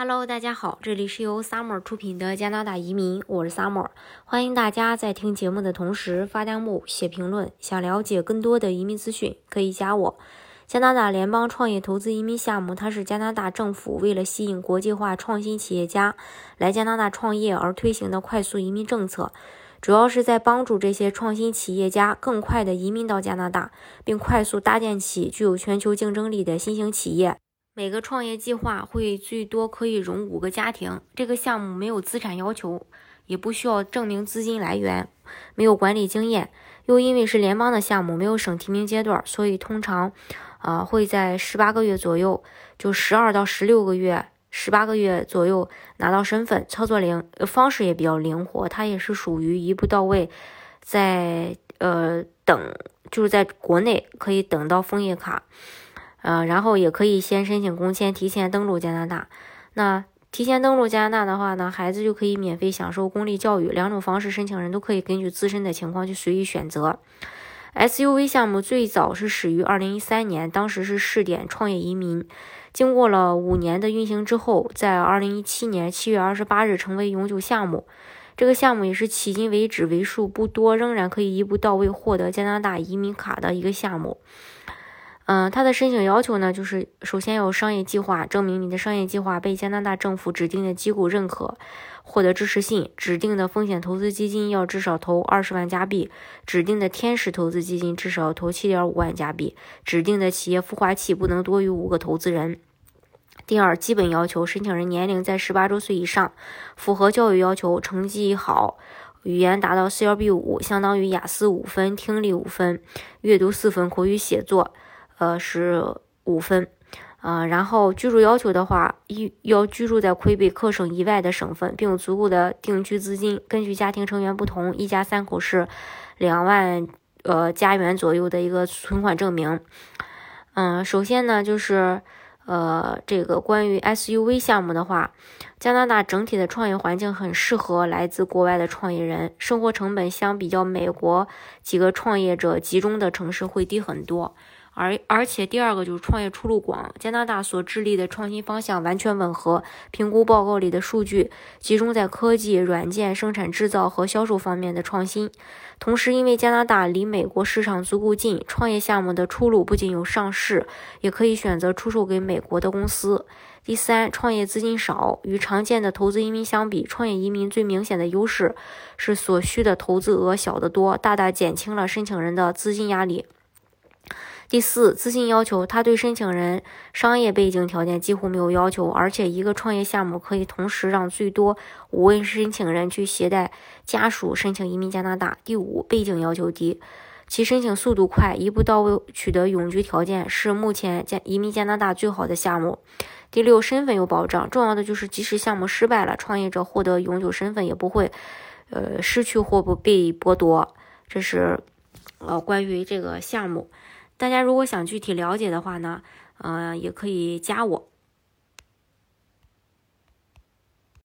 Hello，大家好，这里是由 Summer 出品的加拿大移民，我是 Summer，欢迎大家在听节目的同时发弹幕、写评论。想了解更多的移民资讯，可以加我。加拿大联邦创业投资移民项目，它是加拿大政府为了吸引国际化创新企业家来加拿大创业而推行的快速移民政策，主要是在帮助这些创新企业家更快的移民到加拿大，并快速搭建起具有全球竞争力的新型企业。每个创业计划会最多可以融五个家庭。这个项目没有资产要求，也不需要证明资金来源，没有管理经验。又因为是联邦的项目，没有省提名阶段，所以通常，啊会在十八个月左右，就十二到十六个月，十八个月左右拿到身份。操作灵方式也比较灵活，它也是属于一步到位，在呃等，就是在国内可以等到枫叶卡。呃，然后也可以先申请工签，提前登陆加拿大。那提前登陆加拿大的话呢，孩子就可以免费享受公立教育。两种方式，申请人都可以根据自身的情况去随意选择。SUV 项目最早是始于二零一三年，当时是试点创业移民。经过了五年的运行之后，在二零一七年七月二十八日成为永久项目。这个项目也是迄今为止为数不多仍然可以一步到位获得加拿大移民卡的一个项目。嗯，他的申请要求呢，就是首先有商业计划，证明你的商业计划被加拿大政府指定的机构认可，获得支持信。指定的风险投资基金要至少投二十万加币，指定的天使投资基金至少投七点五万加币，指定的企业孵化器不能多于五个投资人。第二，基本要求，申请人年龄在十八周岁以上，符合教育要求，成绩好，语言达到 CLB 五，相当于雅思五分，听力五分，阅读四分，口语写作。呃，是五分，呃，然后居住要求的话，一要居住在魁北克省以外的省份，并有足够的定居资金。根据家庭成员不同，一家三口是两万呃加元左右的一个存款证明。嗯，首先呢，就是呃，这个关于 SUV 项目的话，加拿大整体的创业环境很适合来自国外的创业人，生活成本相比较美国几个创业者集中的城市会低很多。而而且第二个就是创业出路广，加拿大所致力的创新方向完全吻合。评估报告里的数据集中在科技、软件、生产制造和销售方面的创新。同时，因为加拿大离美国市场足够近，创业项目的出路不仅有上市，也可以选择出售给美国的公司。第三，创业资金少，与常见的投资移民相比，创业移民最明显的优势是所需的投资额小得多，大大减轻了申请人的资金压力。第四，资金要求，他对申请人商业背景条件几乎没有要求，而且一个创业项目可以同时让最多五位申请人去携带家属申请移民加拿大。第五，背景要求低，其申请速度快，一步到位取得永居条件，是目前加移民加拿大最好的项目。第六，身份有保障，重要的就是即使项目失败了，创业者获得永久身份也不会，呃，失去或不被剥夺。这是，呃，关于这个项目。大家如果想具体了解的话呢，呃，也可以加我。